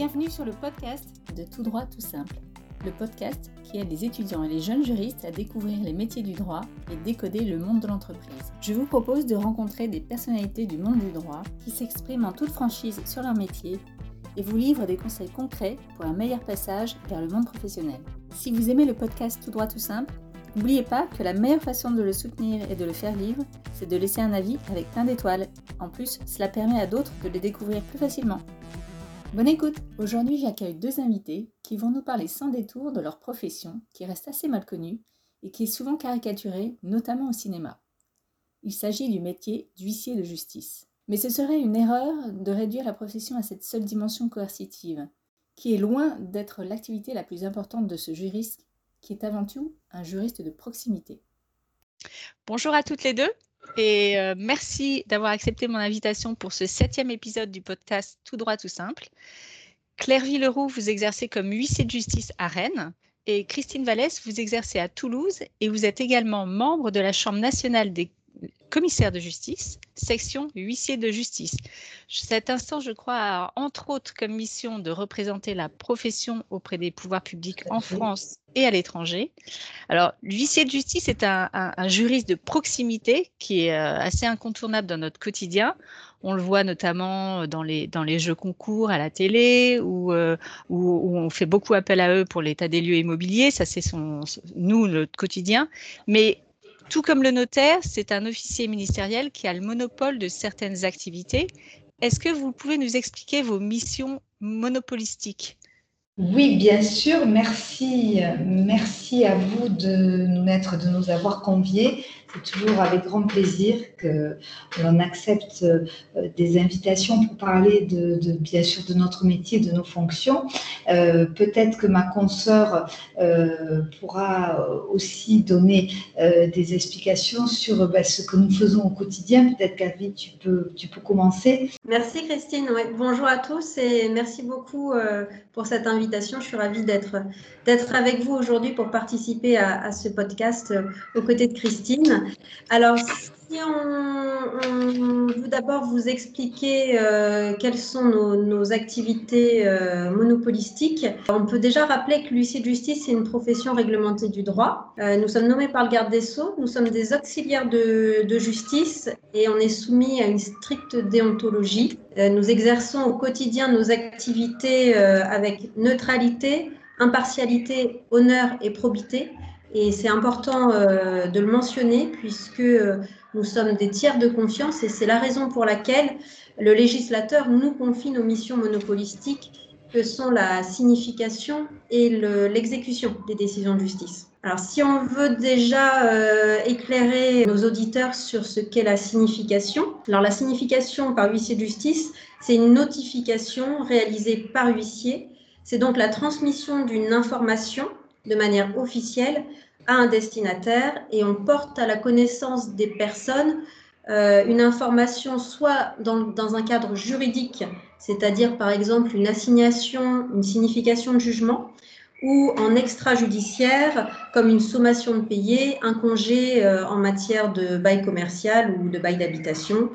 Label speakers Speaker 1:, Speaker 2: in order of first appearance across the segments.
Speaker 1: Bienvenue sur le podcast de Tout droit tout simple, le podcast qui aide les étudiants et les jeunes juristes à découvrir les métiers du droit et décoder le monde de l'entreprise. Je vous propose de rencontrer des personnalités du monde du droit qui s'expriment en toute franchise sur leur métier et vous livrent des conseils concrets pour un meilleur passage vers le monde professionnel. Si vous aimez le podcast Tout droit tout simple, N'oubliez pas que la meilleure façon de le soutenir et de le faire vivre, c'est de laisser un avis avec plein d'étoiles. En plus, cela permet à d'autres de les découvrir plus facilement. Bonne écoute Aujourd'hui j'accueille deux invités qui vont nous parler sans détour de leur profession, qui reste assez mal connue et qui est souvent caricaturée, notamment au cinéma. Il s'agit du métier d'huissier de justice. Mais ce serait une erreur de réduire la profession à cette seule dimension coercitive, qui est loin d'être l'activité la plus importante de ce juriste qui est avant tout un juriste de proximité.
Speaker 2: Bonjour à toutes les deux et euh, merci d'avoir accepté mon invitation pour ce septième épisode du podcast Tout droit tout simple. Claire Villeroux, vous exercez comme huissier de justice à Rennes et Christine Vallès, vous exercez à Toulouse et vous êtes également membre de la Chambre nationale des commissaire de justice, section huissier de justice. Cet instant, je crois, a entre autres comme mission de représenter la profession auprès des pouvoirs publics en France et à l'étranger. Alors, l'huissier de justice est un, juriste de proximité qui est euh, assez incontournable dans notre quotidien. On le voit notamment dans les, dans les jeux concours à la télé, où, euh, où, on fait beaucoup appel à eux pour l'état des lieux immobiliers. Ça, c'est son, nous, notre quotidien. Mais tout comme le notaire, c'est un officier ministériel qui a le monopole de certaines activités. Est-ce que vous pouvez nous expliquer vos missions monopolistiques?
Speaker 3: Oui, bien sûr. Merci, merci à vous de nous mettre, de nous avoir conviés. C'est toujours avec grand plaisir que l'on accepte euh, des invitations pour parler de, bien sûr de notre métier, de nos fonctions. Euh, peut-être que ma consoeur euh, pourra aussi donner des explications sur bah, ce que nous faisons au quotidien. Peut-être qu'Avi, tu peux, tu peux commencer.
Speaker 4: Merci Christine. Bonjour à tous et merci beaucoup pour cette invitation. Je suis ravie d'être avec vous aujourd'hui pour participer à, à ce podcast aux côtés de Christine. Alors, si on, veut d'abord vous expliquer euh, quelles sont nos, activités euh, monopolistiques, on peut déjà rappeler que l'huissier de justice est une profession réglementée du droit. Euh, nous sommes nommés par le garde des Sceaux, nous sommes des auxiliaires de, de justice et on est soumis à une stricte déontologie. nous exerçons au quotidien nos activités avec neutralité, impartialité, honneur et probité. Et c'est important euh, de le mentionner puisque euh, nous sommes des tiers de confiance et c'est la raison pour laquelle le législateur nous confie nos missions monopolistiques que sont la signification et l'exécution des décisions de justice. Alors si on veut déjà euh, éclairer nos auditeurs sur ce qu'est la signification, alors la signification par huissier de justice, c'est une notification réalisée par huissier. C'est donc la transmission d'une information de manière officielle à un destinataire et on porte à la connaissance des personnes euh, une information soit dans, un cadre juridique, c'est-à-dire par exemple une assignation, une signification de jugement, ou en extrajudiciaire, comme une sommation de payer, un congé euh, en matière de bail commercial ou de bail d'habitation.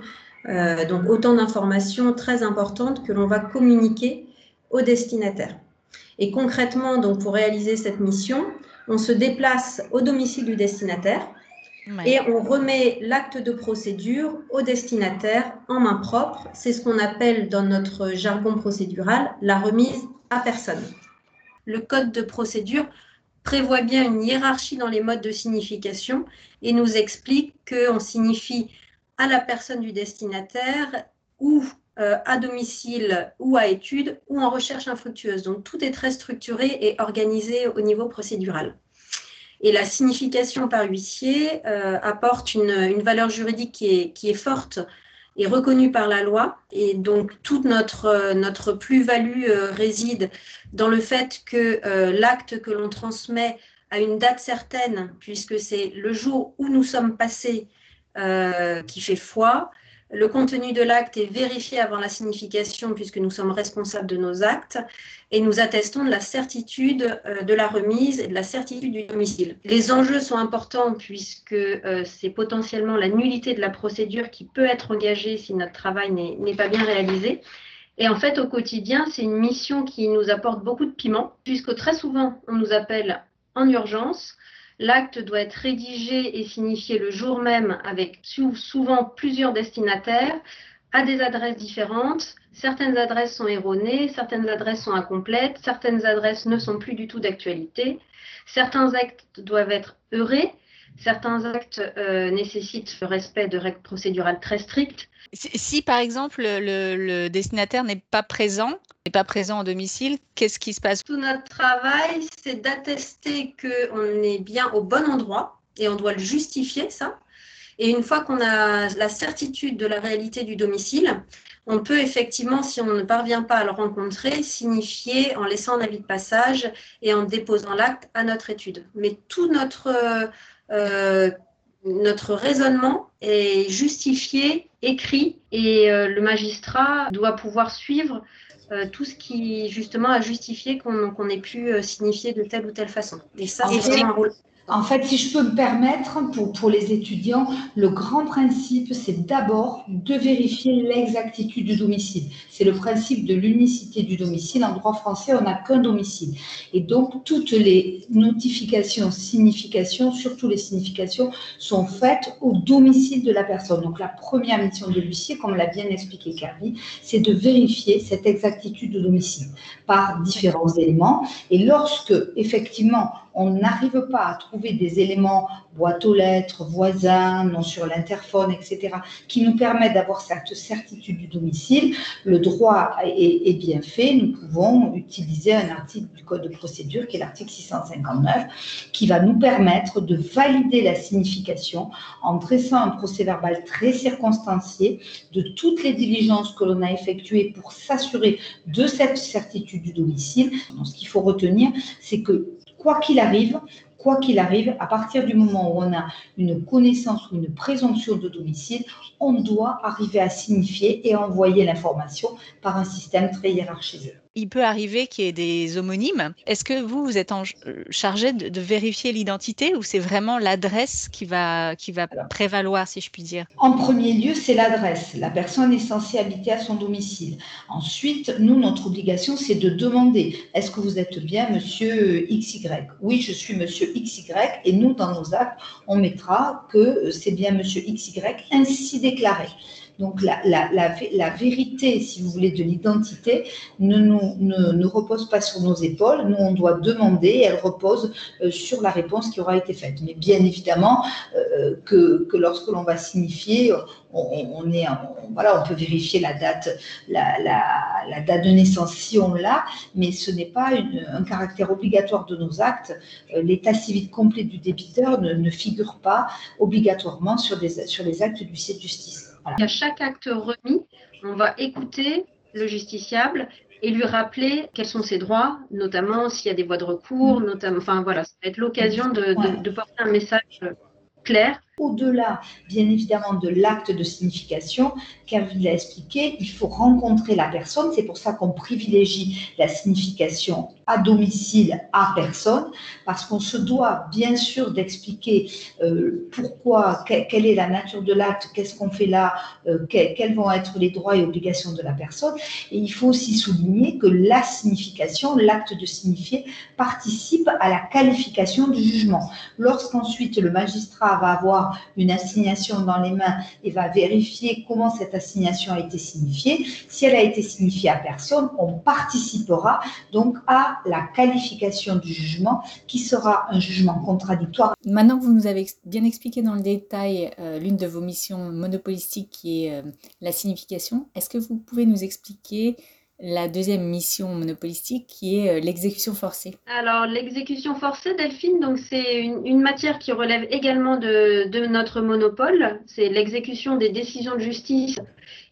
Speaker 4: Euh, donc autant d'informations très importantes que l'on va communiquer au destinataire. Et concrètement, donc pour réaliser cette mission, on se déplace au domicile du destinataire et on remet l'acte de procédure au destinataire en main propre. C'est ce qu'on appelle dans notre jargon procédural la remise à personne. Le code de procédure prévoit bien une hiérarchie dans les modes de signification et nous explique qu'on signifie à la personne du destinataire ou euh, à domicile ou à études ou en recherche infructueuse. Donc tout est très structuré et organisé au niveau procédural. Et la signification par huissier euh, apporte une, valeur juridique qui est, forte et reconnue par la loi. Et donc toute notre, euh, notre plus-value réside dans le fait que l'acte que l'on transmet à une date certaine, puisque c'est le jour où nous sommes passés qui fait foi, le contenu de l'acte est vérifié avant la signification puisque nous sommes responsables de nos actes et nous attestons de la certitude euh, de la remise et de la certitude du domicile. Les enjeux sont importants puisque euh, c'est potentiellement la nullité de la procédure qui peut être engagée si notre travail n'est pas bien réalisé. Et en fait, au quotidien, c'est une mission qui nous apporte beaucoup de piment, puisque très souvent, on nous appelle en urgence. L'acte doit être rédigé et signifié le jour même avec souvent plusieurs destinataires à des adresses différentes. Certaines adresses sont erronées, certaines adresses sont incomplètes, certaines adresses ne sont plus du tout d'actualité. Certains actes doivent être heurés, certains actes euh, nécessitent le respect de règles procédurales très strictes.
Speaker 2: Si, par exemple le, destinataire n'est pas présent, n'est pas présent au domicile, qu'est-ce qui se passe?
Speaker 4: Tout notre travail, c'est d'attester qu'on est bien au bon endroit et on doit le justifier, ça. Et une fois qu'on a la certitude de la réalité du domicile, on peut effectivement, si on ne parvient pas à le rencontrer, signifier en laissant un avis de passage et en déposant l'acte à notre étude. Mais tout notre, euh, notre raisonnement est justifié, écrit, et euh, le magistrat doit pouvoir suivre euh, tout ce qui justement a justifié qu'on ait pu signifier de telle ou telle façon. Et ça, c'est un rôle
Speaker 3: en fait, si je peux me permettre, pour, pour les étudiants, le grand principe, c'est d'abord de vérifier l'exactitude du domicile. C'est le principe de l'unicité du domicile. En droit français, on n'a qu'un domicile. Et donc, toutes les notifications, significations, surtout les significations, sont faites au domicile de la personne. Donc, la première mission de l'huissier, comme l'a bien expliqué Carly, c'est de vérifier cette exactitude de domicile par différents éléments. Et lorsque, effectivement, on n'arrive pas à trouver des éléments, boîte aux lettres, voisins, non sur l'interphone, etc., qui nous permettent d'avoir cette certitude du domicile, le droit est, bien fait. Nous pouvons utiliser un article du Code de procédure, qui est l'article 659, qui va nous permettre de valider la signification en dressant un procès verbal très circonstancié de toutes les diligences que l'on a effectuées pour s'assurer de cette certitude du domicile. ce qu'il faut retenir, c'est que quoi qu'il arrive, quoi qu'il arrive, à partir du moment où on a une connaissance ou une présomption de domicile, on doit arriver à signifier et envoyer l'information par un système très hiérarchisé
Speaker 2: il peut arriver qu'il y ait des homonymes. Est-ce que vous, vous êtes en, euh, chargé de, vérifier l'identité ou c'est vraiment l'adresse qui va, qui va prévaloir, si je puis dire?
Speaker 3: En premier lieu, c'est l'adresse. La personne est censée habiter à son domicile. Ensuite, nous, notre obligation, c'est de demander est-ce que vous êtes bien monsieur XY Oui, je suis monsieur XY. Et nous, dans nos actes, on mettra que c'est bien monsieur XY ainsi déclaré. Donc la, vérité, si vous voulez, de l'identité ne, nous, ne, repose pas sur nos épaules. Nous, on doit demander, elle repose euh, sur la réponse qui aura été faite. Mais bien évidemment euh, que, que, lorsque l'on va signifier, on, peut vérifier la date, de naissance si on l'a, mais ce n'est pas un caractère obligatoire de nos actes. Euh, l'état civil complet du débiteur ne, ne figure pas obligatoirement sur, les actes du site de
Speaker 4: À chaque acte remis, on va écouter le justiciable et lui rappeler quels sont ses droits, notamment s'il y a des voies de recours, notamment, enfin voilà, ça va être l'occasion de, porter un message clair.
Speaker 3: Au-delà, bien évidemment, de l'acte de signification, Kervin l'a expliqué, il faut rencontrer la personne. C'est pour ça qu'on privilégie la signification à domicile à personne, parce qu'on se doit bien sûr d'expliquer euh, pourquoi, quelle est la nature de l'acte, qu'est-ce qu'on fait là, euh, quels vont être les droits et obligations de la personne. Et il faut aussi souligner que la signification, l'acte de signifier, participe à la qualification du jugement. Lorsqu'ensuite le magistrat va avoir une assignation dans les mains et va vérifier comment cette assignation a été signifiée. Si elle a été signifiée à personne, on participera donc à la qualification du jugement qui sera un jugement contradictoire.
Speaker 1: Maintenant que vous nous avez bien expliqué dans le détail euh, l'une de vos missions monopolistiques qui est euh, la signification, est-ce que vous pouvez nous expliquer la deuxième mission monopolistique qui est euh, l'exécution forcée?
Speaker 4: Alors l'exécution forcée, Delphine, donc c'est une, matière qui relève également de, notre monopole, c'est l'exécution des décisions de justice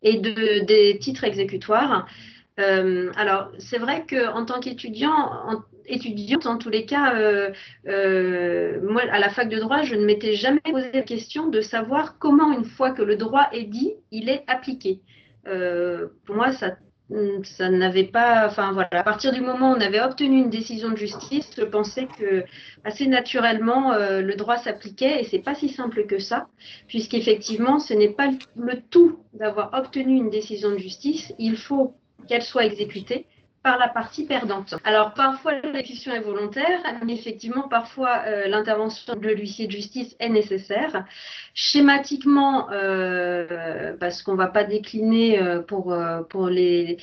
Speaker 4: et de, des titres exécutoires. Euh, alors c'est vrai qu'en tant qu'étudiant, étudiante en tous les cas, euh, moi à la fac de droit, je ne m'étais jamais posé la question de savoir comment une fois que le droit est dit, il est appliqué. pour moi, ça ça n'avait pas, enfin voilà, à partir du moment où on avait obtenu une décision de justice, je pensais que assez naturellement euh, le droit s'appliquait et c'est pas si simple que ça, puisqu'effectivement ce n'est pas le tout d'avoir obtenu une décision de justice, il faut qu'elle soit exécutée par la partie perdante. Alors parfois l'exécution est volontaire, mais effectivement parfois euh, l'intervention de l'huissier de justice est nécessaire. Schématiquement, euh, parce qu'on ne va pas décliner euh, pour, les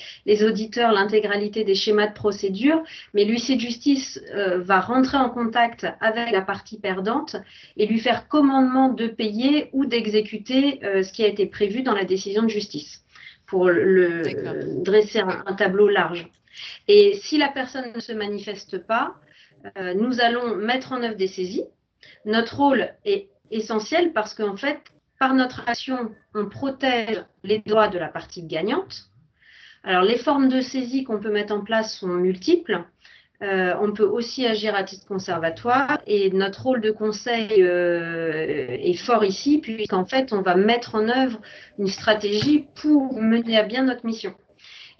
Speaker 4: auditeurs l'intégralité des schémas de procédure, mais l'huissier de justice va rentrer en contact avec la partie perdante et lui faire commandement de payer ou d'exécuter ce qui a été prévu dans la décision de justice pour le, dresser un, tableau large. Et si la personne ne se manifeste pas, euh, nous allons mettre en œuvre des saisies. Notre rôle est essentiel parce qu'en fait, par notre action, on protège les droits de la partie gagnante. Alors, les formes de saisie qu'on peut mettre en place sont multiples. Euh, on peut aussi agir à titre conservatoire et notre rôle de conseil euh, est fort ici puisqu'en fait, on va mettre en œuvre une stratégie pour mener à bien notre mission.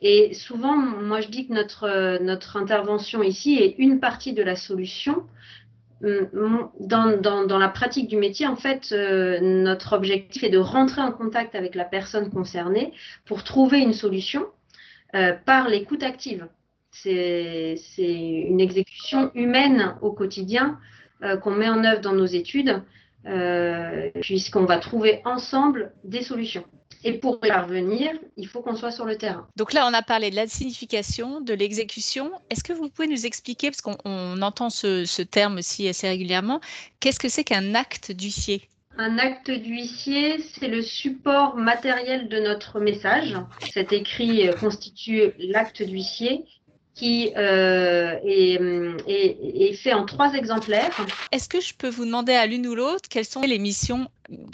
Speaker 4: Et souvent, moi, je dis que notre, intervention ici est une partie de la solution. Hum, dans, la pratique du métier, en fait, euh, notre objectif est de rentrer en contact avec la personne concernée pour trouver une solution par l'écoute active. C'est une exécution humaine au quotidien euh, qu'on met en œuvre dans nos études, puisqu'on va trouver ensemble des solutions. Et pour y parvenir, il faut qu'on soit sur le terrain.
Speaker 2: Donc là, on a parlé de la signification, de l'exécution. Est-ce que vous pouvez nous expliquer, parce qu'on entend ce, terme aussi assez régulièrement, qu'est-ce que c'est qu'un acte d'huissier?
Speaker 4: Un acte d'huissier, c'est le support matériel de notre message. Cet écrit constitue l'acte d'huissier qui euh, est, fait en trois exemplaires.
Speaker 2: Est-ce que je peux vous demander à l'une ou l'autre quelles sont les missions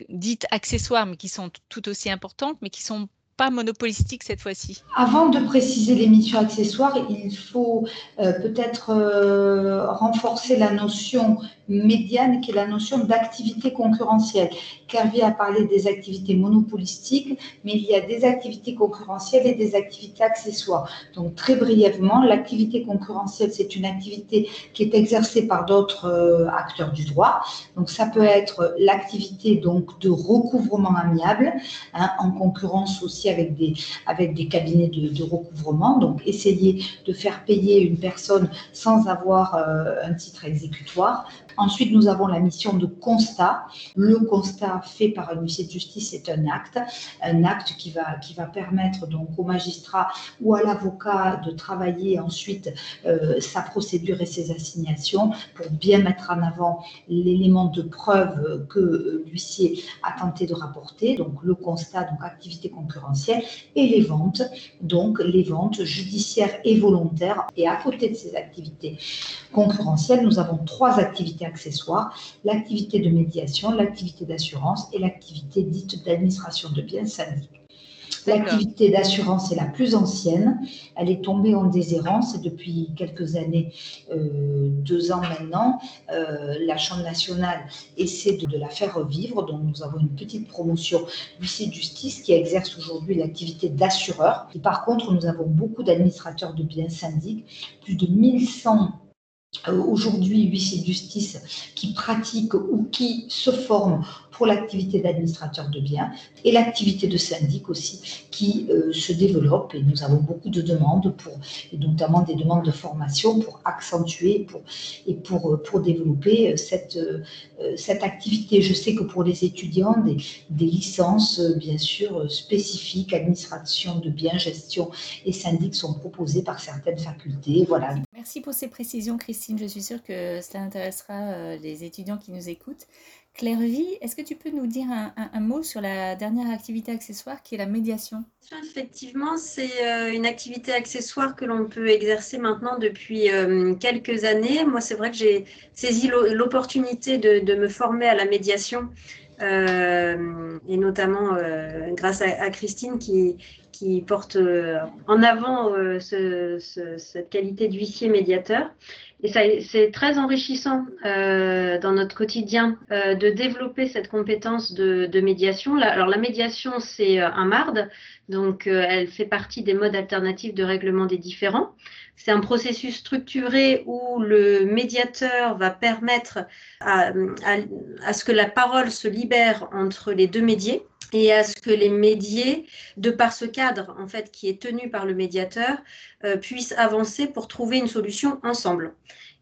Speaker 2: dites accessoires, mais qui sont tout aussi importantes, mais qui sont pas monopolistique cette fois-ci?
Speaker 3: Avant de préciser les missions accessoires, il faut euh, peut-être euh, renforcer la notion médiane qui est la notion d'activité concurrentielle. Kervy a parlé des activités monopolistiques, mais il y a des activités concurrentielles et des activités accessoires. Donc très brièvement, l'activité concurrentielle, c'est une activité qui est exercée par d'autres euh, acteurs du droit. Donc ça peut être l'activité donc de recouvrement amiable, hein, en concurrence aussi avec des, avec des cabinets de, recouvrement. Donc essayer de faire payer une personne sans avoir euh, un titre exécutoire Ensuite, nous avons la mission de constat. Le constat fait par un huissier de justice est un acte, un acte qui va, qui va permettre donc au magistrat ou à l'avocat de travailler ensuite euh, sa procédure et ses assignations pour bien mettre en avant l'élément de preuve que l'huissier a tenté de rapporter, donc le constat, donc activité concurrentielle, et les ventes, donc les ventes judiciaires et volontaires. Et à côté de ces activités concurrentielles, nous avons trois activités accessoires, l'activité de médiation, l'activité d'assurance et l'activité dite d'administration de biens syndic. L'activité d'assurance est la plus ancienne. Elle est tombée en déshérence et depuis quelques années, euh, deux ans maintenant, euh, la Chambre nationale essaie de, la faire revivre. Donc nous avons une petite promotion huissier de justice qui exerce aujourd'hui l'activité d'assureur. Et par contre, nous avons beaucoup d'administrateurs de biens syndics, plus de 1100 euh, aujourd'hui huissiers de justice qui pratiquent ou qui se forment pour l'activité d'administrateur de biens et l'activité de syndic aussi qui euh, se développe et nous avons beaucoup de demandes pour, notamment des demandes de formation pour accentuer et pour, euh, développer cette, activité. Je sais que pour les étudiants, des, des licences bien sûr spécifiques, administration de biens, gestion et syndic sont proposées par certaines facultés. Voilà.
Speaker 1: Merci pour ces précisions, Christine. Je suis sûre que cela intéressera euh, les étudiants qui nous écoutent. Claire Vie, est-ce que tu peux nous dire un, mot sur la dernière activité accessoire qui est la médiation?
Speaker 4: Effectivement, c'est euh, une activité accessoire que l'on peut exercer maintenant depuis euh, quelques années. Moi, c'est vrai que j'ai saisi l'opportunité de, me former à la médiation. et notamment grâce à, Christine qui, porte en avant cette qualité d'huissier médiateur. Et c'est très enrichissant euh, dans notre quotidien de développer cette compétence de, médiation. alors la médiation, c'est un MARD, donc elle fait partie des modes alternatifs de règlement des différends. C'est un processus structuré où le médiateur va permettre à, à, ce que la parole se libère entre les deux médiés et à ce que les médiés, de par ce cadre en fait qui est tenu par le médiateur, euh, puissent avancer pour trouver une solution ensemble.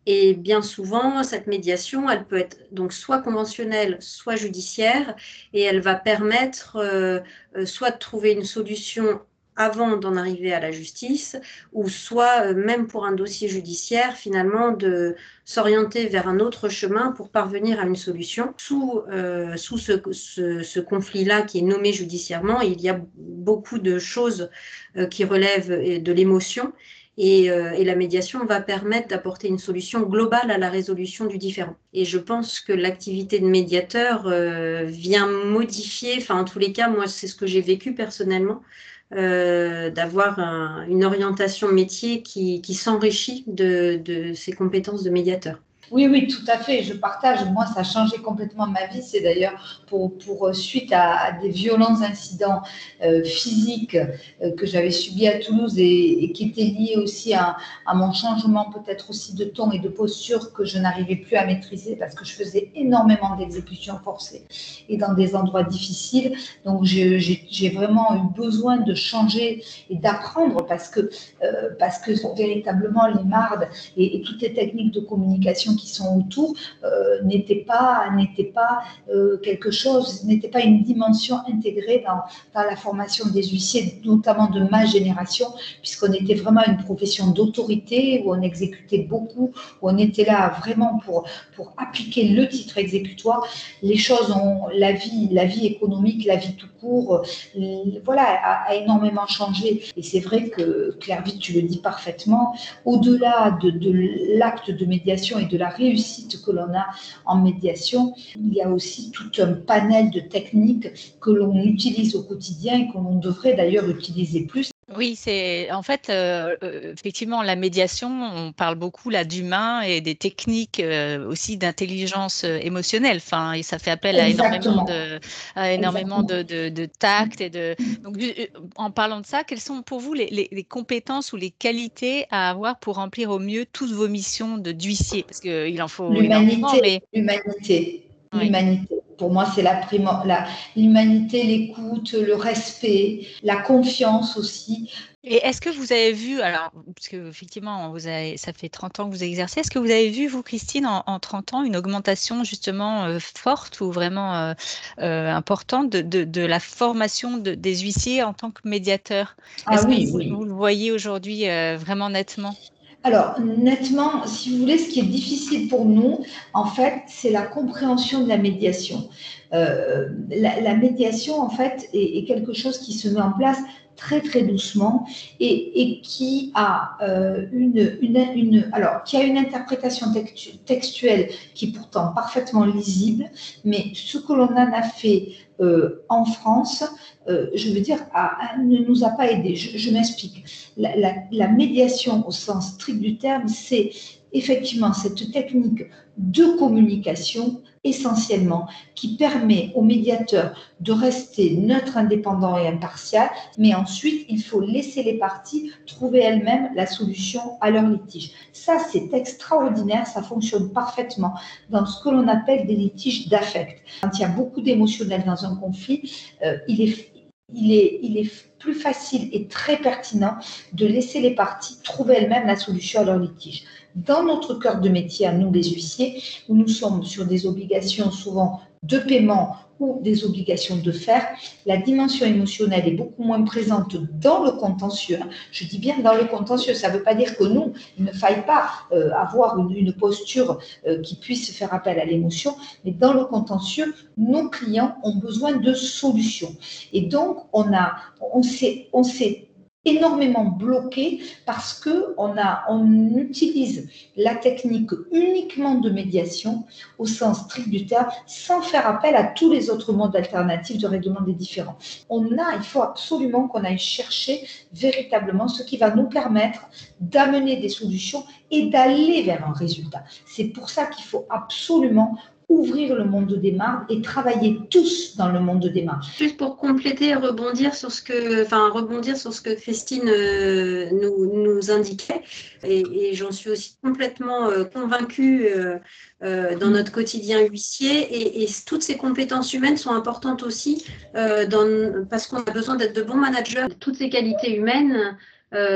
Speaker 4: Et bien souvent, cette médiation, elle peut être donc soit conventionnelle, soit judiciaire, et elle va permettre euh, euh, soit de trouver une solution avant d'en arriver à la justice, ou soit euh, même pour un dossier judiciaire, finalement, de s'orienter vers un autre chemin pour parvenir à une solution. Sous, sous ce, ce, conflit-là qui est nommé judiciairement, il y a beaucoup de choses qui relèvent de l'émotion euh, et, la médiation va permettre d'apporter une solution globale à la résolution du différend. Et je pense que l'activité de médiateur euh, vient modifier, enfin en tous les cas, moi c'est ce que j'ai vécu personnellement, euh, d'avoir une orientation métier qui, s'enrichit de, de ses compétences de médiateur.
Speaker 3: Oui, oui, tout à fait. Je partage. Moi, ça a changé complètement ma vie. C'est d'ailleurs pour, euh, suite à, des violents incidents euh, physiques euh, que j'avais subis à Toulouse et, qui étaient liés aussi à, mon changement peut-être aussi de ton et de posture que je n'arrivais plus à maîtriser parce que je faisais énormément d'exécutions forcées et dans des endroits difficiles. Donc, j'ai vraiment eu besoin de changer et d'apprendre parce que, parce que véritablement les mardes et toutes les techniques de communication qui sont autour euh, n'étaient pas, n'était pas euh, quelque chose, n'était pas une dimension intégrée dans, dans, la formation des huissiers, notamment de ma génération, puisqu'on était vraiment une profession d'autorité, où on exécutait beaucoup, où on était là vraiment pour, pour appliquer le titre exécutoire. Les choses ont, la vie, la vie économique, la vie tout court, euh, voilà, a, énormément changé. Et c'est vrai que, Claire Vite, tu le dis parfaitement, au-delà de, de l'acte de médiation et de la la réussite que l'on a en médiation, il y a aussi tout un panel de techniques que l'on utilise au quotidien et que l'on devrait d'ailleurs utiliser plus.
Speaker 2: Oui, c'est en fait euh, euh, effectivement la médiation. On parle beaucoup là d'humain et des techniques euh, aussi d'intelligence émotionnelle. Enfin, et ça fait appel à énormément de, énormément de, de, tact et de. Donc, en parlant de ça, quelles sont pour vous les, les, compétences ou les qualités à avoir pour remplir au mieux toutes vos missions de d'huissier? Parce qu'il en faut
Speaker 3: l'humanité, mais... l'humanité, l'humanité. Pour moi, c'est la l'humanité, l'écoute, le respect, la confiance aussi.
Speaker 2: Et est-ce que vous avez vu, alors, parce que effectivement, vous avez, ça fait 30 ans que vous exercez, est-ce que vous avez vu, vous, Christine, en, 30 ans, une augmentation justement euh, forte ou vraiment euh, euh, importante de, de, la formation des huissiers en tant que médiateurs?
Speaker 3: Ah, oui,
Speaker 2: que
Speaker 3: oui.
Speaker 2: vous le voyez aujourd'hui vraiment nettement?
Speaker 3: Alors, nettement, si vous voulez, ce qui est difficile pour nous, en fait, c'est la compréhension de la médiation. Euh, la, médiation, en fait, est, quelque chose qui se met en place très très doucement et, qui a euh, alors qui a une interprétation textuelle qui est pourtant parfaitement lisible, mais ce que l'on en a fait euh, en France, euh, je veux dire, ne nous a pas aidés. Je, m'explique. La, médiation au sens strict du terme, c'est effectivement cette technique de communication essentiellement qui permet au médiateur de rester neutre, indépendant et impartial, mais ensuite il faut laisser les parties trouver elles-mêmes la solution à leur litige. Ça, c'est extraordinaire, ça fonctionne parfaitement dans ce que l'on appelle des litiges d'affect. Quand il y a beaucoup d'émotionnel dans un conflit, euh, il est plus facile et très pertinent de laisser les parties trouver elles-mêmes la solution à leur litige dans notre cœur de métier, à nous les huissiers, où nous sommes sur des obligations souvent de paiement ou des obligations de faire, la dimension émotionnelle est beaucoup moins présente dans le contentieux. Je dis bien dans le contentieux, ça ne veut pas dire que nous, il ne faille pas euh, avoir une, posture euh, qui puisse faire appel à l'émotion, mais dans le contentieux, nos clients ont besoin de solutions. Et donc, on, on s'est énormément bloqué parce que on utilise la technique uniquement de médiation au sens strict du terme sans faire appel à tous les autres modes alternatifs de règlement des différends. Il faut absolument qu'on aille chercher véritablement ce qui va nous permettre d'amener des solutions et d'aller vers un résultat. C'est pour ça qu'il faut absolument ouvrir le monde des marques et travailler tous dans le monde des marques.
Speaker 4: Juste pour compléter et rebondir sur ce que, enfin, rebondir sur ce que Christine euh, nous, nous, indiquait, et, j'en suis aussi complètement euh, convaincue euh, dans notre quotidien huissier, et, toutes ces compétences humaines sont importantes aussi dans, parce qu'on a besoin d'être de bons managers. Toutes ces qualités humaines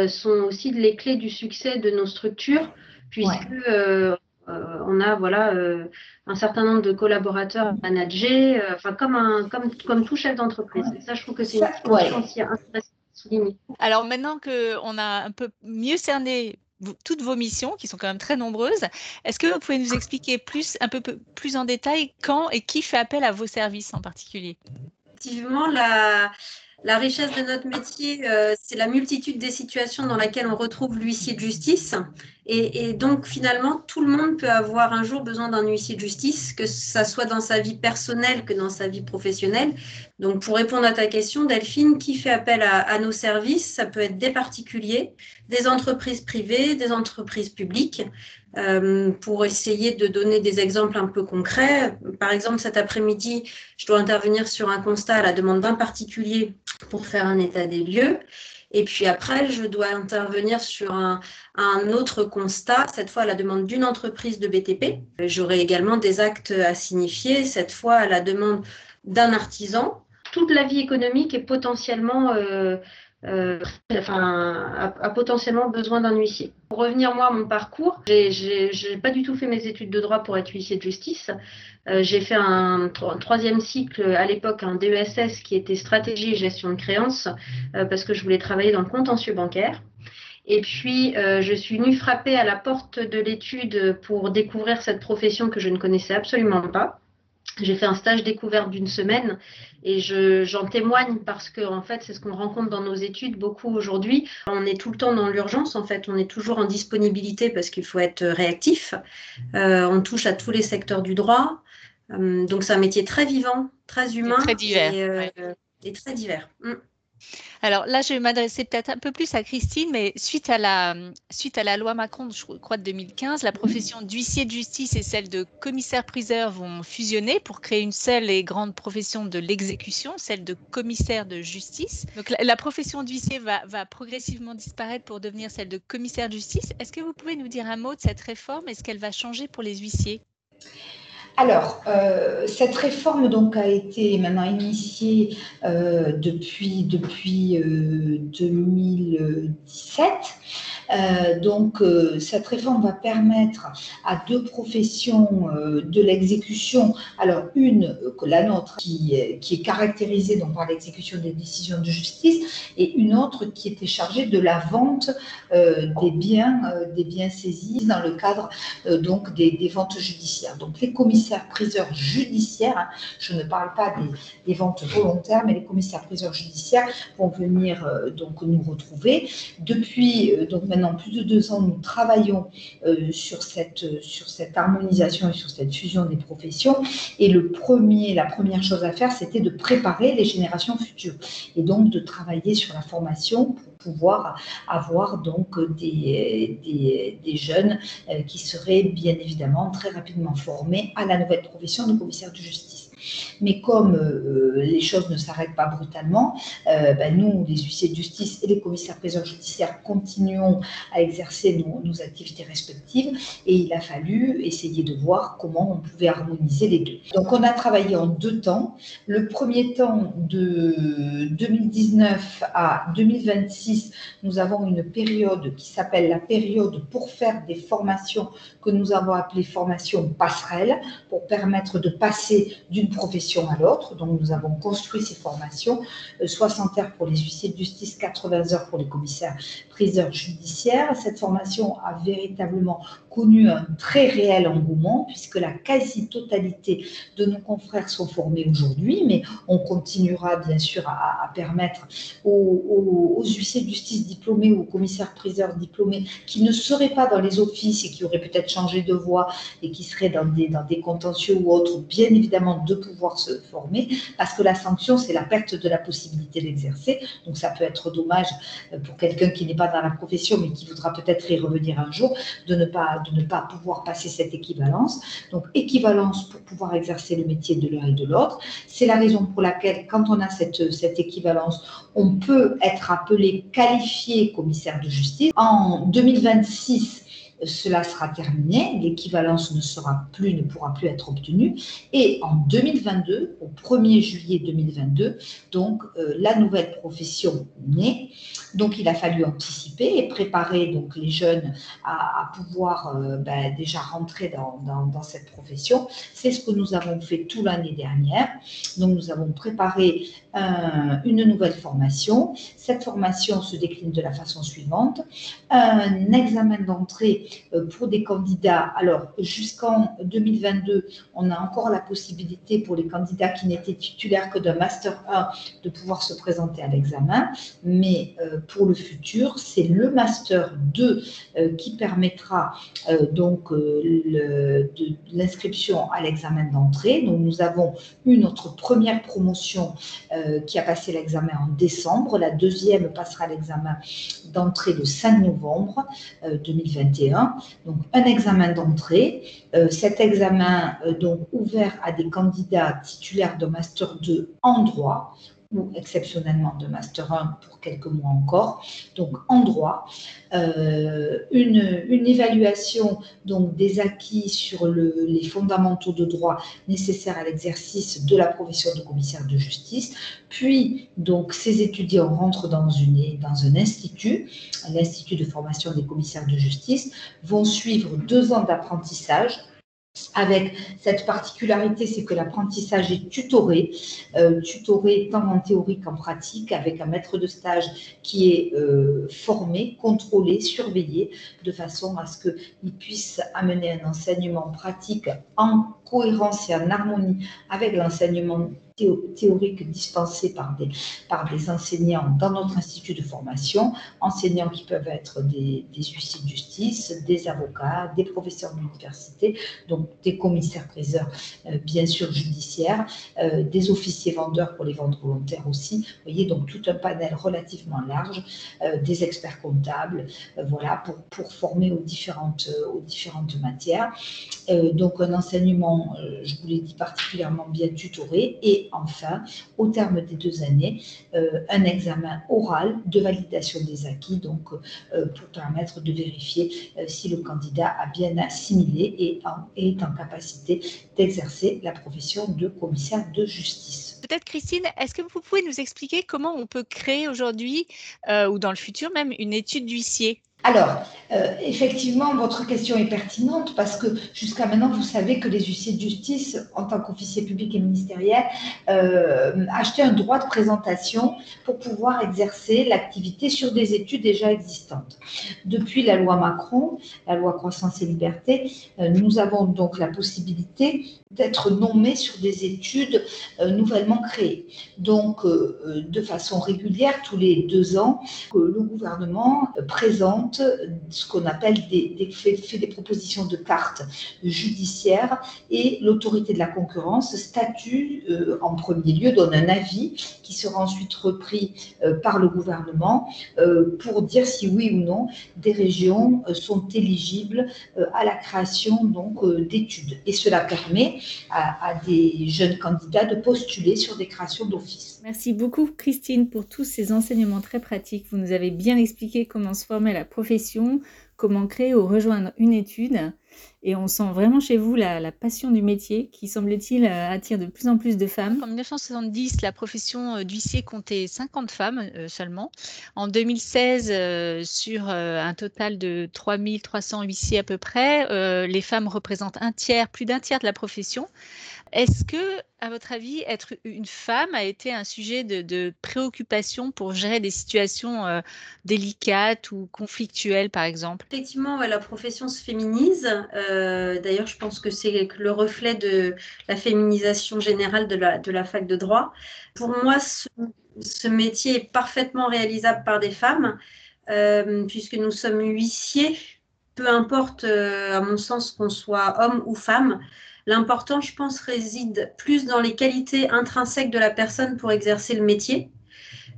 Speaker 4: sont aussi les clés du succès de nos structures, puisque euh, on a voilà euh, un certain nombre de collaborateurs managés, euh, enfin comme un comme comme tout chef d'entreprise. ça, je trouve que c'est une
Speaker 2: dimension aussi intéressante souligner. Alors maintenant qu'on a un peu mieux cerné toutes vos missions, qui sont quand même très nombreuses. Est-ce que vous pouvez nous expliquer plus, un peu plus en détail quand et qui fait appel à vos services en particulier?
Speaker 4: Effectivement, la, la richesse de notre métier, euh, c'est la multitude des situations dans lesquelles on retrouve l'huissier de justice. Et, donc, finalement, tout le monde peut avoir un jour besoin d'un huissier de justice, que ça soit dans sa vie personnelle que dans sa vie professionnelle. Donc, pour répondre à ta question, Delphine, qui fait appel à nos services Ça peut être des particuliers, des entreprises privées, des entreprises publiques. Euh, pour essayer de donner des exemples un peu concrets. Par exemple, cet après-midi, je dois intervenir sur un constat à la demande d'un particulier pour faire un état des lieux. Et puis après, je dois intervenir sur un, autre constat, cette fois à la demande d'une entreprise de BTP. J'aurai également des actes à signifier, cette fois à la demande d'un artisan. Toute la vie économique est potentiellement euh, euh, a, potentiellement besoin d'un huissier. Pour revenir moi à mon parcours, j'ai n'ai pas du tout fait mes études de droit pour être huissier de justice. Euh, j'ai fait un, troisième cycle à l'époque, un DESS qui était stratégie et gestion de créances, euh, parce que je voulais travailler dans le contentieux bancaire. Et puis, je suis venue frapper à la porte de l'étude pour découvrir cette profession que je ne connaissais absolument pas. J'ai fait un stage découverte d'une semaine et j'en témoigne parce que en fait c'est ce qu'on rencontre dans nos études beaucoup aujourd'hui. On est tout le temps dans l'urgence en fait, on est toujours en disponibilité parce qu'il faut être réactif. Euh, on touche à tous les secteurs du droit, euh, donc c'est un métier très vivant, très humain,
Speaker 2: très divers,
Speaker 4: euh, et, très divers.
Speaker 2: Alors là, je vais m'adresser peut-être un peu plus à Christine, mais suite à la, suite à la loi Macron, je crois de 2015, la profession d'huissier de justice et celle de commissaire-priseur vont fusionner pour créer une seule et grande profession de l'exécution, celle de commissaire de justice. Donc la, profession d'huissier va, va progressivement disparaître pour devenir celle de commissaire de justice. Est-ce que vous pouvez nous dire un mot de cette réforme et ce qu'elle va changer pour les huissiers?
Speaker 3: Alors, euh, cette réforme donc a été maintenant initiée euh, depuis, depuis 2017. Euh, donc, euh, cette réforme va permettre à deux professions euh, de l'exécution, alors une, la nôtre, qui, est caractérisée donc, par l'exécution des décisions de justice, et une autre qui était chargée de la vente des biens, des biens saisis dans le cadre donc des, ventes judiciaires. Donc, les commissaires-priseurs judiciaires, hein, je ne parle pas des, ventes volontaires, mais les commissaires-priseurs judiciaires vont venir donc nous retrouver. Depuis donc plus de deux ans, nous travaillons euh, sur, cette, sur cette harmonisation et sur cette fusion des professions. Et le premier, la première chose à faire, c'était de préparer les générations futures et donc de travailler sur la formation pour pouvoir avoir donc des jeunes euh, qui seraient bien évidemment très rapidement formés à la nouvelle profession de commissaire de justice. Mais comme euh, les choses ne s'arrêtent pas brutalement, euh, ben, nous, les huissiers de justice et les commissaires-priseurs judiciaires, continuons à exercer nos, activités respectives et il a fallu essayer de voir comment on pouvait harmoniser les deux. Donc on a travaillé en deux temps. Le premier temps de 2019 à 2026, nous avons une période qui s'appelle la période pour faire des formations que nous avons appelées formations passerelles pour permettre de passer d'une profession à l'autre. Donc, nous avons construit ces formations, 60 euh, heures pour les huissiers de justice, 80 heures pour les commissaires priseurs judiciaires. Cette formation a véritablement connu un très réel engouement puisque la quasi-totalité de nos confrères sont formés aujourd'hui, mais on continuera bien sûr à, permettre aux, huissiers de justice diplômés ou aux commissaires-priseurs diplômés qui ne seraient pas dans les offices et qui auraient peut-être changé de voie et qui seraient dans des, dans des contentieux ou autres, bien évidemment de pouvoir se former, parce que la sanction, c'est la perte de la possibilité d'exercer. Donc ça peut être dommage pour quelqu'un qui n'est pas dans la profession, mais qui voudra peut-être y revenir un jour, de ne pas, de ne pas pouvoir passer cette équivalence. Donc équivalence pour pouvoir exercer le métier de l'un et de l'autre. C'est la raison pour laquelle, quand on a cette, cette équivalence, on peut être appelé qualifié commissaire de justice. En 2026, cela sera terminé, l'équivalence ne sera plus, ne pourra plus être obtenue. Et en 2022, au 1er juillet 2022, donc euh, la nouvelle profession naît. Donc il a fallu anticiper et préparer donc les jeunes à, pouvoir euh, ben, déjà rentrer dans, dans, cette profession. C'est ce que nous avons fait tout l'année dernière. Donc nous avons préparé une nouvelle formation. Cette formation se décline de la façon suivante. Un examen d'entrée euh, pour des candidats. Alors, jusqu'en 2022, on a encore la possibilité pour les candidats qui n'étaient titulaires que d'un Master 1 de pouvoir se présenter à l'examen. Mais euh, pour le futur, c'est le Master 2 euh, qui permettra donc l'inscription à l'examen d'entrée. Donc, nous avons eu notre première promotion qui a passé l'examen en décembre. La deuxième passera l'examen d'entrée le 5 novembre 2021 donc un examen d'entrée. Euh, cet examen euh, donc ouvert à des candidats titulaires de master 2 en droit ou exceptionnellement de Master 1 pour quelques mois encore, donc en droit, euh, une, évaluation donc des acquis sur le, les fondamentaux de droit nécessaires à l'exercice de la profession de commissaire de justice, puis donc ces étudiants rentrent dans, une, dans un institut, l'Institut de formation des commissaires de justice, vont suivre deux ans d'apprentissage avec cette particularité, c'est que l'apprentissage est tutoré, euh, tutoré tant en théorie qu'en pratique, avec un maître de stage qui est euh, formé, contrôlé, surveillé, de façon à ce qu'il puisse amener un enseignement pratique en cohérence et en harmonie avec l'enseignement théoriques dispensés par des, par des enseignants dans notre institut de formation, enseignants qui peuvent être des, des huissiers de justice, des avocats, des professeurs d'université, donc des commissaires-priseurs, euh, bien sûr, judiciaires, euh, des officiers vendeurs pour les ventes volontaires aussi. Vous voyez, donc tout un panel relativement large, euh, des experts comptables, voilà, pour, pour former aux différentes, aux différentes matières. donc un enseignement, je vous l'ai dit, particulièrement bien tutoré et enfin, au terme des deux années, euh, un examen oral de validation des acquis, donc euh, pour permettre de vérifier euh, si le candidat a bien assimilé et est en capacité d'exercer la profession de commissaire de justice.
Speaker 2: Peut-être Christine, est-ce que vous pouvez nous expliquer comment on peut créer aujourd'hui ou dans le futur même une étude d'huissier?
Speaker 3: Alors, euh, effectivement, votre question est pertinente parce que jusqu'à maintenant, vous savez que les huissiers de justice, en tant qu'officiers publics et ministériels, euh, achetaient un droit de présentation pour pouvoir exercer l'activité sur des études déjà existantes. Depuis la loi Macron, la loi Croissance et Liberté, euh, nous avons donc la possibilité d'être nommés sur des études nouvellement créées. Donc, de façon régulière, tous les deux ans, le gouvernement présente ce qu'on appelle des, fait, des propositions de cartes judiciaires et l'autorité de la concurrence statue euh, en premier lieu, donne un avis qui sera ensuite repris euh, par le gouvernement euh, pour dire si oui ou non des régions sont éligibles à la création donc d'études. Et cela permet à, des jeunes candidats de postuler sur des créations d'office.
Speaker 1: Merci beaucoup Christine pour tous ces enseignements très pratiques. Vous nous avez bien expliqué comment se former la comment créer ou rejoindre une étude. Et on sent vraiment chez vous la, passion du métier qui, semble-t-il, euh, attire de plus en plus de femmes.
Speaker 2: En 1970, la profession euh, d'huissier comptait 50 femmes euh, seulement. En 2016, sur un total de 3300 huissiers à peu près, les femmes représentent un tiers, plus d'un tiers de la profession. Est-ce que, à votre avis, être une femme a été un sujet de, préoccupation pour gérer des situations euh, délicates ou conflictuelles, par exemple?
Speaker 4: Effectivement, la profession se féminise. Euh, d'ailleurs, je pense que c'est le reflet de la féminisation générale de la, fac de droit. Pour moi, ce, métier est parfaitement réalisable par des femmes, euh, puisque nous sommes huissiers peu importe, à mon sens, qu'on soit homme ou femme. L'important, je pense, réside plus dans les qualités intrinsèques de la personne pour exercer le métier.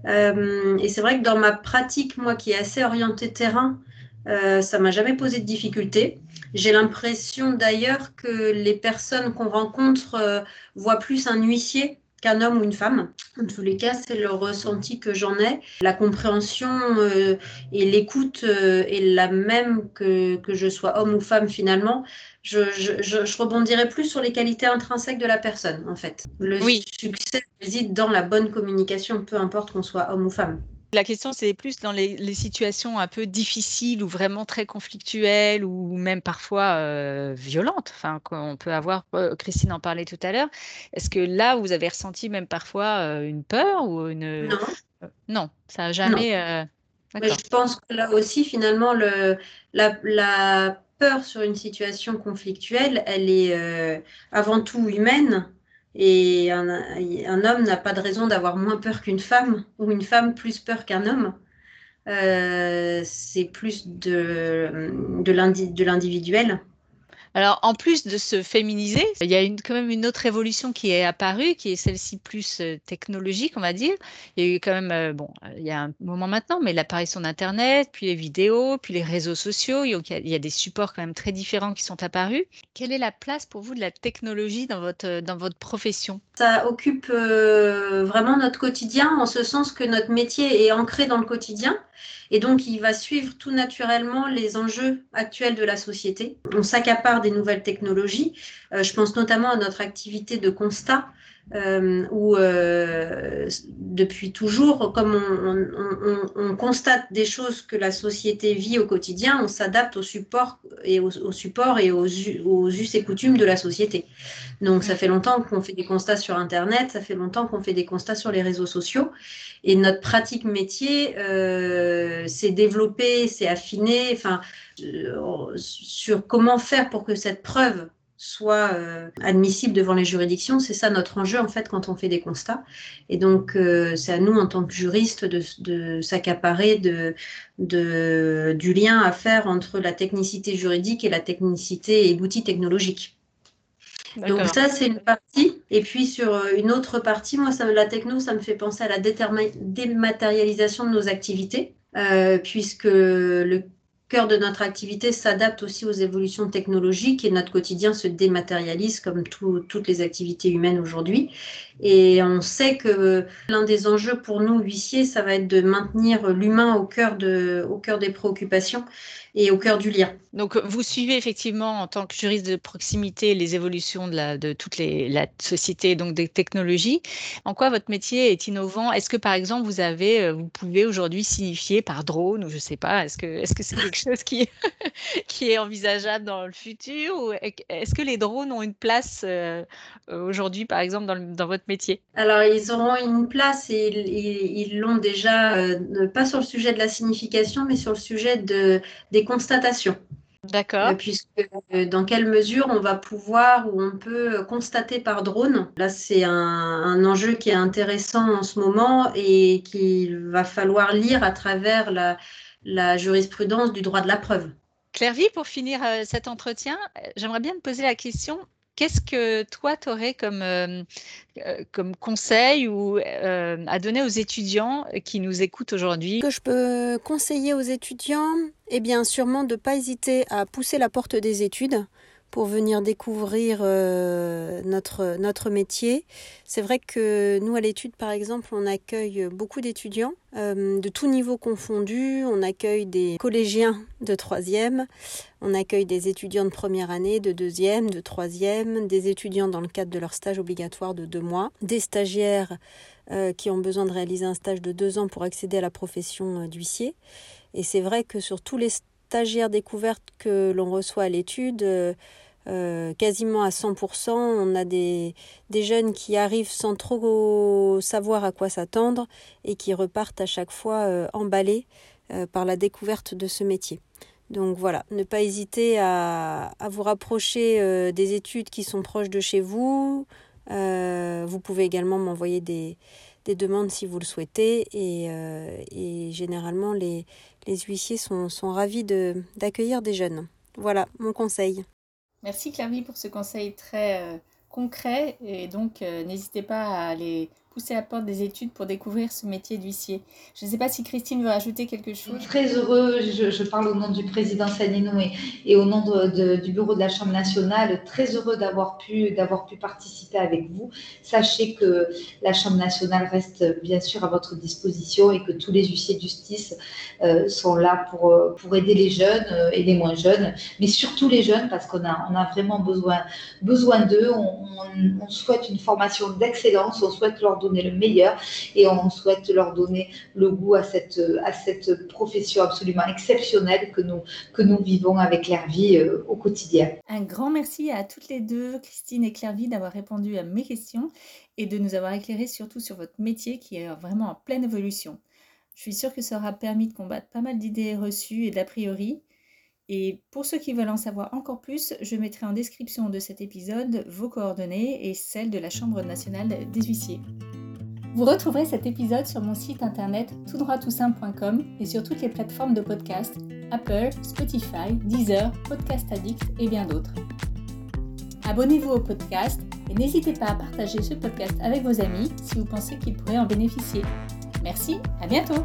Speaker 4: et c'est vrai que dans ma pratique, moi qui est assez orientée terrain, ça m'a jamais posé de difficulté. J'ai l'impression d'ailleurs que les personnes qu'on rencontre voient plus un huissier qu'un homme ou une femme. En tous les cas, c'est le ressenti que j'en ai. La compréhension euh, et l'écoute euh, est la même que, que je sois homme ou femme finalement. Je, je, je, rebondirai plus sur les qualités intrinsèques de la personne, en fait. Le succès réside dans la bonne communication, peu importe qu'on soit homme ou femme.
Speaker 2: La question, c'est plus dans les, situations un peu difficiles ou vraiment très conflictuelles ou même parfois euh, violentes. Enfin, qu'on peut avoir. Euh, Christine en parlait tout à l'heure. Est-ce que là, vous avez ressenti même parfois euh, une peur ou une
Speaker 4: Non.
Speaker 2: non, ça n'a jamais.
Speaker 4: je pense que là aussi, finalement, le, la, la, peur sur une situation conflictuelle, elle est avant tout humaine. Et un, homme n'a pas de raison d'avoir moins peur qu'une femme, ou une femme plus peur qu'un homme. Euh, c'est plus de, de l'individuel.
Speaker 2: Alors, en plus de se féminiser, il y a une, quand même une autre évolution qui est apparue, qui est celle-ci plus euh, technologique, on va dire. Il y a eu quand même, euh, bon, il y a un moment maintenant, mais l'apparition d'Internet, puis les vidéos, puis les réseaux sociaux. Il y, a, des supports quand même très différents qui sont apparus. Quelle est la place pour vous de la technologie dans votre, dans votre profession?
Speaker 4: Ça occupe euh, vraiment notre quotidien, en ce sens que notre métier est ancré dans le quotidien. Et donc, il va suivre tout naturellement les enjeux actuels de la société. On s'accapare des nouvelles technologies. Euh, je pense notamment à notre activité de constat euh, où euh, depuis toujours, comme on, constate des choses que la société vit au quotidien, on s'adapte au support et aux, support et aux, us et coutumes de la société. Donc ça fait longtemps qu'on fait des constats sur Internet, ça fait longtemps qu'on fait des constats sur les réseaux sociaux. Et notre pratique métier euh, s'est développée, s'est affinée, enfin, euh, sur comment faire pour que cette preuve soit euh, admissible devant les juridictions. C'est ça notre enjeu en fait quand on fait des constats. Et donc euh, c'est à nous en tant que juristes de, s'accaparer de, de, du lien à faire entre la technicité juridique et la technicité et l'outil technologique. Donc ça, c'est une partie. Et puis sur euh, une autre partie, moi, ça, la techno, ça me fait penser à la dématérialisation de nos activités, puisque le cœur de notre activité s'adapte aussi aux évolutions technologiques et notre quotidien se dématérialise comme toutes les activités humaines aujourd'hui. Et on sait que l'un des enjeux pour nous, huissiers, ça va être de maintenir l'humain au cœur, de, au cœur des préoccupations et au cœur du lien.
Speaker 2: Donc, vous suivez effectivement en tant que juriste de proximité les évolutions de, la, de toute les, la société, donc des technologies. En quoi votre métier est innovant? Est-ce que, par exemple, vous avez, euh, vous pouvez aujourd'hui signifier par drone ou je ne sais pas, est-ce que est-ce que c'est quelque chose qui, qui est envisageable dans le futur? Est-ce que les drones ont une place euh, aujourd'hui, par exemple, dans, dans, votre métier
Speaker 4: Alors, ils auront une place et ils l'ont déjà, euh, pas sur le sujet de la signification, mais sur le sujet de, des constatations.
Speaker 2: D'accord. Euh,
Speaker 4: puisque euh, dans quelle mesure on va pouvoir ou on peut constater par drone. Là, c'est un, enjeu qui est intéressant en ce moment et qu'il va falloir lire à travers la, jurisprudence du droit de la preuve.
Speaker 2: Clairvy, pour finir cet entretien, j'aimerais bien te poser la question Qu'est-ce que toi, tu aurais comme, euh, euh, comme conseil ou euh, à donner aux étudiants qui nous écoutent aujourd'hui?
Speaker 5: Que je peux conseiller aux étudiants Eh bien, sûrement de ne pas hésiter à pousser la porte des études pour venir découvrir euh, notre, métier. C'est vrai que nous, à l'étude, par exemple, on accueille beaucoup d'étudiants euh, de tous niveaux confondus. On accueille des collégiens de troisième, on accueille des étudiants de première année, de deuxième, de troisième, des étudiants dans le cadre de leur stage obligatoire de deux mois, des stagiaires euh, qui ont besoin de réaliser un stage de deux ans pour accéder à la profession d'huissier. Et c'est vrai que sur tous les stagiaires découvertes que l'on reçoit à l'étude, euh, quasiment à 100%. On a des, jeunes qui arrivent sans trop savoir à quoi s'attendre et qui repartent à chaque fois euh, emballés euh, par la découverte de ce métier. Donc voilà, ne pas hésiter à, à vous rapprocher des études qui sont proches de chez vous. vous pouvez également m'envoyer des, des demandes si vous le souhaitez. Et, et généralement, les, les huissiers sont, sont ravis d'accueillir des jeunes. Voilà mon conseil.
Speaker 2: Merci Clary pour ce conseil très concret et donc n'hésitez pas à aller pousser la porte des études pour découvrir ce métier d'huissier. Je ne sais pas si Christine veut rajouter quelque chose.
Speaker 3: Très heureux, je, parle au nom du président Sanino et, au nom du bureau de la Chambre nationale, très heureux d'avoir pu, d'avoir pu participer avec vous. Sachez que la Chambre nationale reste bien sûr à votre disposition et que tous les huissiers de justice euh, sont là pour, pour aider les jeunes euh, et les moins jeunes, mais surtout les jeunes parce qu'on a, on a vraiment besoin, besoin d'eux. On, on, souhaite une formation d'excellence, on souhaite leur donner le meilleur et on souhaite leur donner le goût à cette, à cette profession absolument exceptionnelle que nous, que nous vivons avec Clairvy euh, au quotidien.
Speaker 2: Un grand merci à toutes les deux, Christine et Clairvy, d'avoir répondu à mes questions et de nous avoir éclairé surtout sur votre métier qui est vraiment en pleine évolution. Je suis sûre que ça aura permis de combattre pas mal d'idées reçues et d'a priori et pour ceux qui veulent en savoir encore plus, je mettrai en description de cet épisode vos coordonnées et celles de la Chambre nationale des huissiers. Vous retrouverez cet épisode sur mon site internet toutdroittoutsimple.com et sur toutes les plateformes de podcast Apple, Spotify, Deezer, Podcast Addict et bien d'autres. Abonnez-vous au podcast et n'hésitez pas à partager ce podcast avec vos amis si vous pensez qu'ils pourraient en bénéficier. Merci, à bientôt